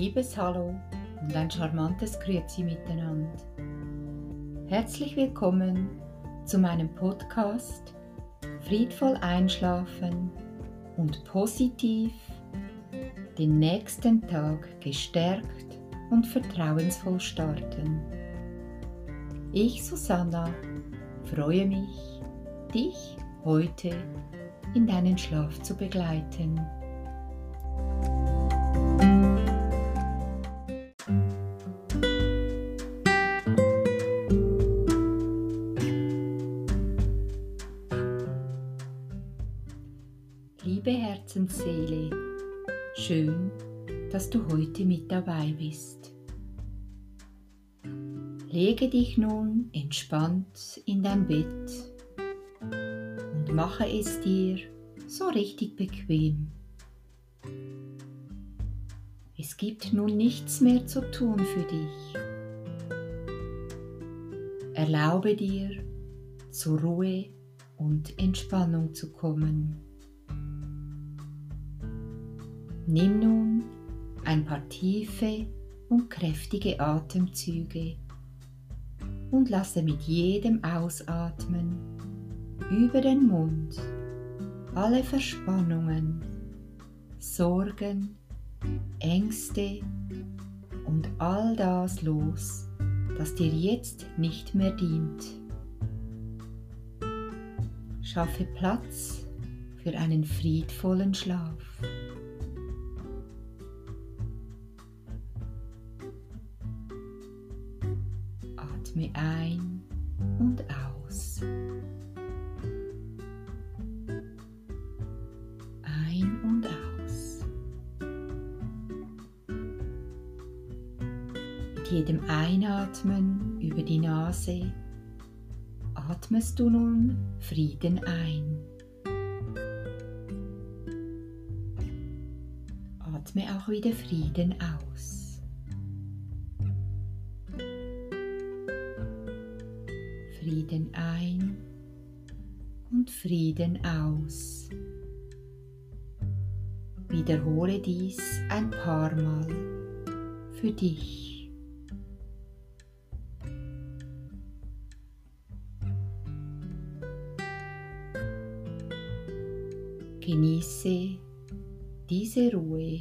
liebes Hallo und ein charmantes Grüezi miteinander. Herzlich willkommen zu meinem Podcast Friedvoll einschlafen und positiv den nächsten Tag gestärkt und vertrauensvoll starten. Ich, Susanna, freue mich, dich heute in deinen Schlaf zu begleiten. Lege dich nun entspannt in dein Bett und mache es dir so richtig bequem. Es gibt nun nichts mehr zu tun für dich. Erlaube dir, zur Ruhe und Entspannung zu kommen. Nimm nun ein paar tiefe und kräftige Atemzüge und lasse mit jedem Ausatmen über den Mund alle Verspannungen, Sorgen, Ängste und all das los, das dir jetzt nicht mehr dient. Schaffe Platz für einen friedvollen Schlaf. Jedem Einatmen über die Nase atmest du nun Frieden ein. Atme auch wieder Frieden aus. Frieden ein und Frieden aus. Wiederhole dies ein paar Mal für dich. Genieße diese Ruhe,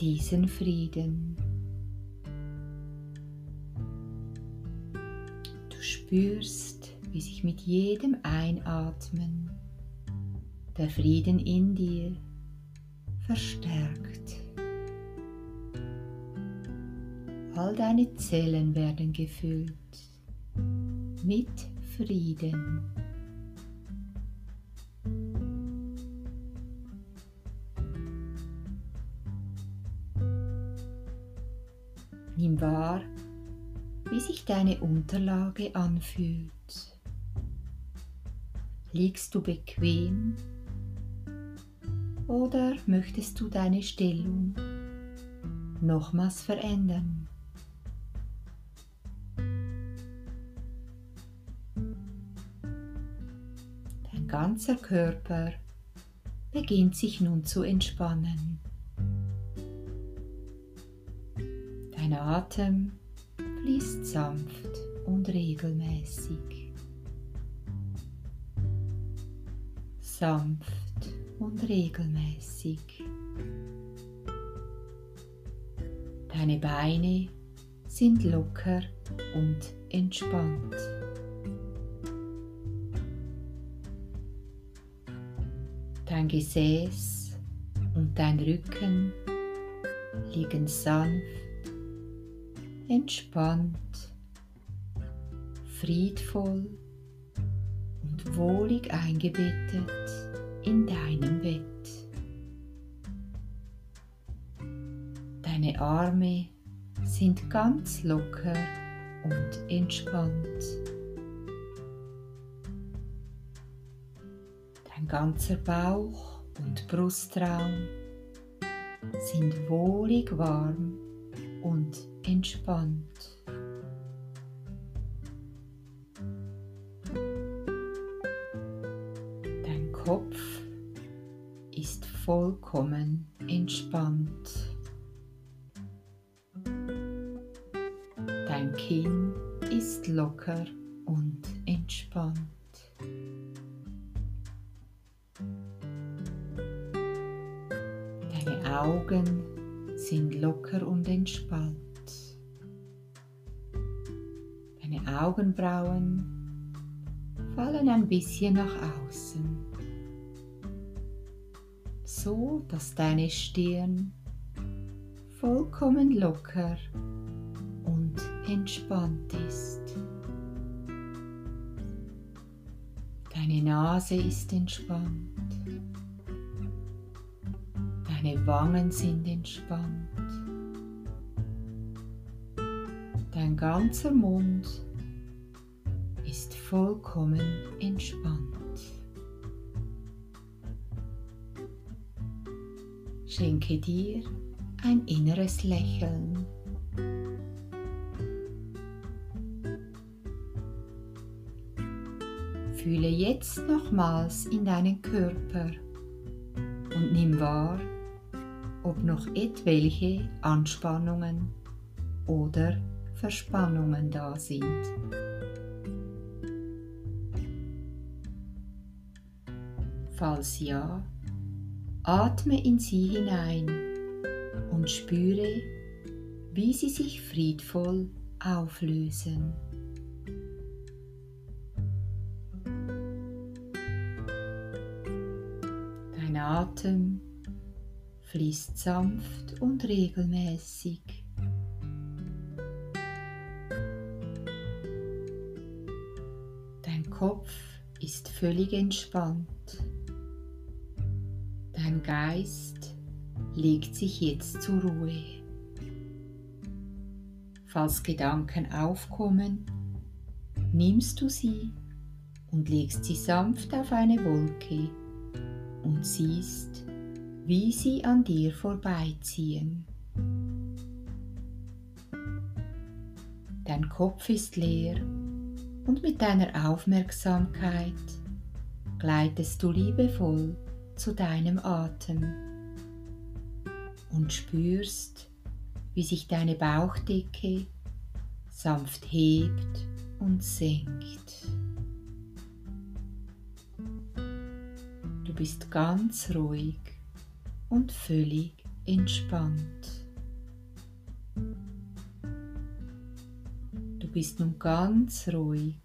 diesen Frieden. spürst, wie sich mit jedem Einatmen der Frieden in dir verstärkt. All deine Zellen werden gefüllt mit Frieden. Wahr, wie sich deine Unterlage anfühlt. Liegst du bequem oder möchtest du deine Stellung nochmals verändern? Dein ganzer Körper beginnt sich nun zu entspannen. Dein Atem fließt sanft und regelmäßig. Sanft und regelmäßig. Deine Beine sind locker und entspannt. Dein Gesäß und dein Rücken liegen sanft entspannt, friedvoll und wohlig eingebettet in deinem Bett. Deine Arme sind ganz locker und entspannt. Dein ganzer Bauch und Brustraum sind wohlig warm und entspannt. Dein Kopf ist vollkommen entspannt. Dein Kinn ist locker und entspannt. Deine Augen locker und entspannt. Deine Augenbrauen fallen ein bisschen nach außen, so dass deine Stirn vollkommen locker und entspannt ist. Deine Nase ist entspannt. Deine Wangen sind entspannt. Ganzer Mund ist vollkommen entspannt. Schenke dir ein inneres Lächeln. Fühle jetzt nochmals in deinen Körper und nimm wahr, ob noch etwelche Anspannungen oder Verspannungen da sind. Falls ja, atme in sie hinein und spüre, wie sie sich friedvoll auflösen. Dein Atem fließt sanft und regelmäßig. Kopf ist völlig entspannt. Dein Geist legt sich jetzt zur Ruhe. Falls Gedanken aufkommen, nimmst du sie und legst sie sanft auf eine Wolke und siehst, wie sie an dir vorbeiziehen. Dein Kopf ist leer und mit deiner Aufmerksamkeit gleitest du liebevoll zu deinem Atem und spürst, wie sich deine Bauchdecke sanft hebt und senkt. Du bist ganz ruhig und völlig entspannt. Bist nun ganz ruhig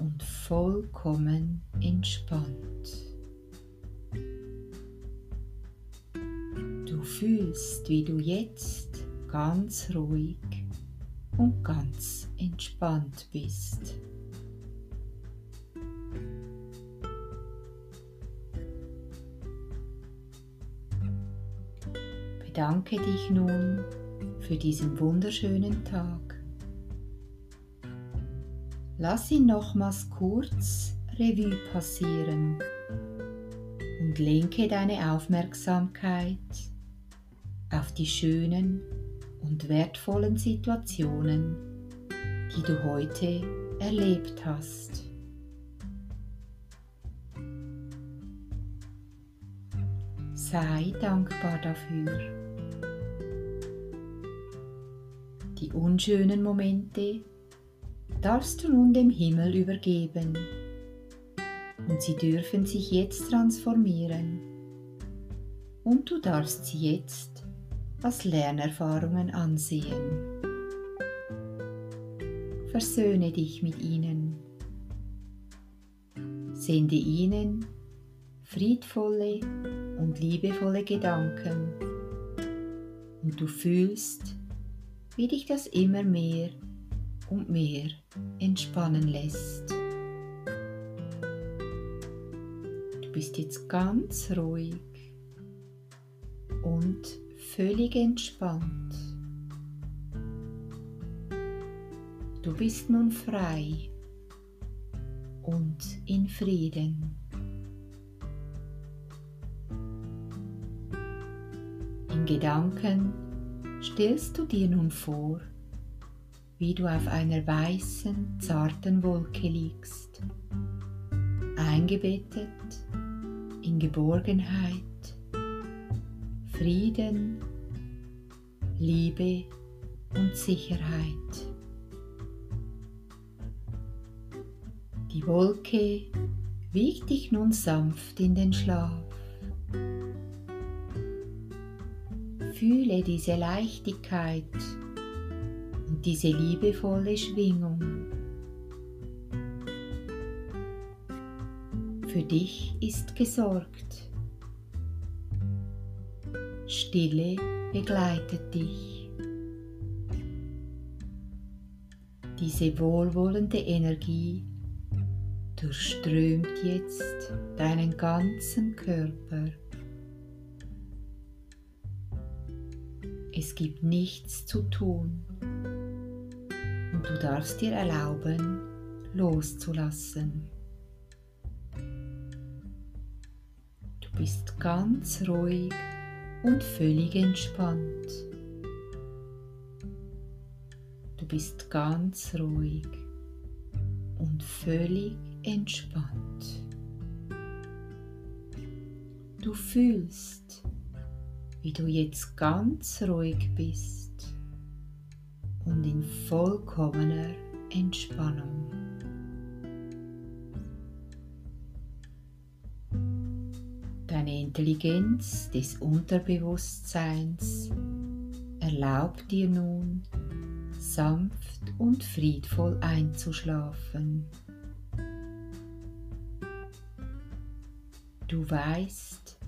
und vollkommen entspannt. Du fühlst, wie du jetzt ganz ruhig und ganz entspannt bist. Bedanke dich nun für diesen wunderschönen Tag. Lass ihn nochmals kurz Revue passieren und lenke deine Aufmerksamkeit auf die schönen und wertvollen Situationen, die du heute erlebt hast. Sei dankbar dafür. Die unschönen Momente darfst du nun dem Himmel übergeben und sie dürfen sich jetzt transformieren und du darfst sie jetzt als Lernerfahrungen ansehen. Versöhne dich mit ihnen. Sende ihnen friedvolle und liebevolle Gedanken und du fühlst, wie dich das immer mehr und mehr entspannen lässt. Du bist jetzt ganz ruhig und völlig entspannt. Du bist nun frei und in Frieden. In Gedanken stellst du dir nun vor, wie du auf einer weißen, zarten Wolke liegst, eingebettet in Geborgenheit, Frieden, Liebe und Sicherheit. Die Wolke wiegt dich nun sanft in den Schlaf. Fühle diese Leichtigkeit diese liebevolle Schwingung. Für dich ist gesorgt. Stille begleitet dich. Diese wohlwollende Energie durchströmt jetzt deinen ganzen Körper. Es gibt nichts zu tun und du darfst dir erlauben, loszulassen. Du bist ganz ruhig und völlig entspannt. Du bist ganz ruhig und völlig entspannt. Du fühlst, wie du jetzt ganz ruhig bist und in vollkommener Entspannung. Deine Intelligenz des Unterbewusstseins erlaubt dir nun, sanft und friedvoll einzuschlafen. Du weißt,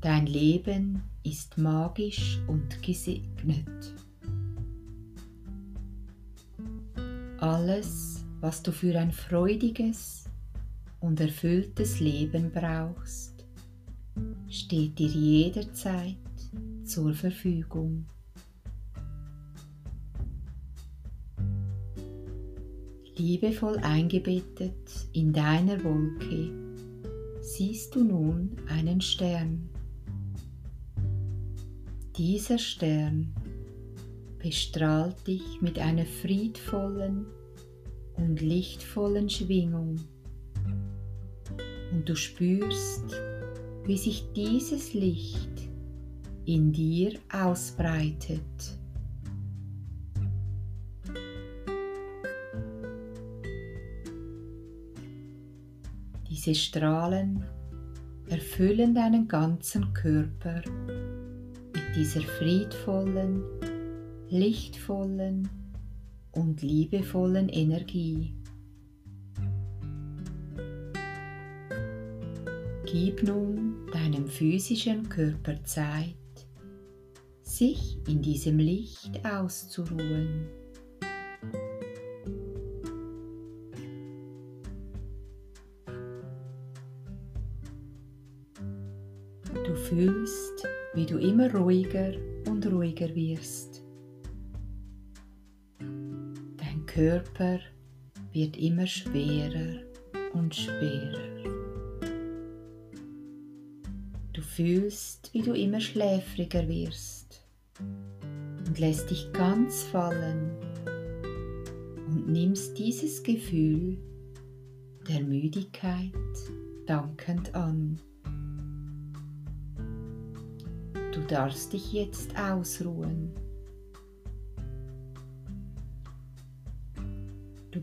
dein Leben ist magisch und gesegnet. Alles, was du für ein freudiges und erfülltes Leben brauchst, steht dir jederzeit zur Verfügung. Liebevoll eingebettet in deiner Wolke siehst du nun einen Stern. Dieser Stern bestrahlt dich mit einer friedvollen und lichtvollen Schwingung und du spürst, wie sich dieses Licht in dir ausbreitet. Diese Strahlen erfüllen deinen ganzen Körper mit dieser friedvollen, lichtvollen und liebevollen Energie. Gib nun deinem physischen Körper Zeit, sich in diesem Licht auszuruhen. Du fühlst, wie du immer ruhiger und ruhiger wirst. Körper wird immer schwerer und schwerer. Du fühlst, wie du immer schläfriger wirst und lässt dich ganz fallen und nimmst dieses Gefühl der Müdigkeit dankend an. Du darfst dich jetzt ausruhen.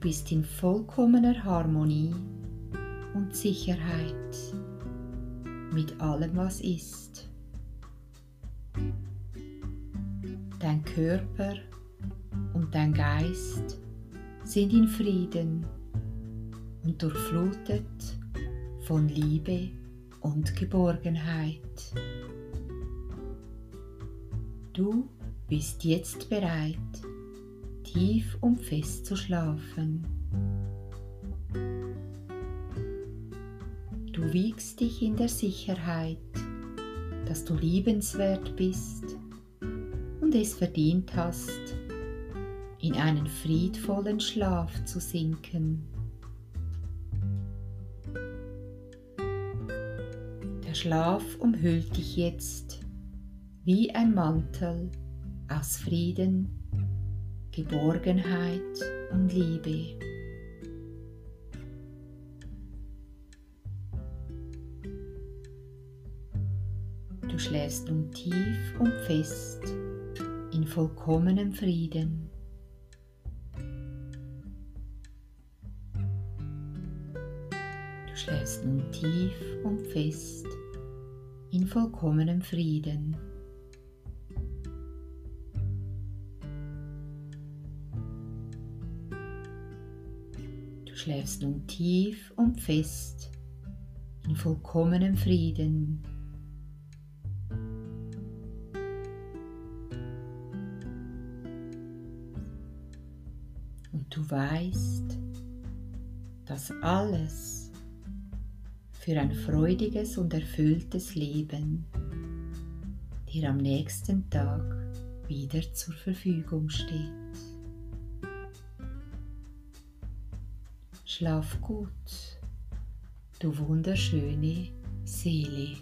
Bist in vollkommener Harmonie und Sicherheit mit allem, was ist. Dein Körper und dein Geist sind in Frieden und durchflutet von Liebe und Geborgenheit. Du bist jetzt bereit, tief und fest zu schlafen. Du wiegst dich in der Sicherheit, dass du liebenswert bist und es verdient hast, in einen friedvollen Schlaf zu sinken. Der Schlaf umhüllt dich jetzt wie ein Mantel aus Frieden, Geborgenheit und Liebe. Du schläfst nun tief und fest in vollkommenem Frieden. schläfst nun tief und fest in vollkommenem Frieden. Schläfst nun tief und fest in vollkommenem Frieden. Und du weißt, dass alles für ein freudiges und erfülltes Leben dir am nächsten Tag wieder zur Verfügung steht. Schlaf gut, du wunderschöne Seele.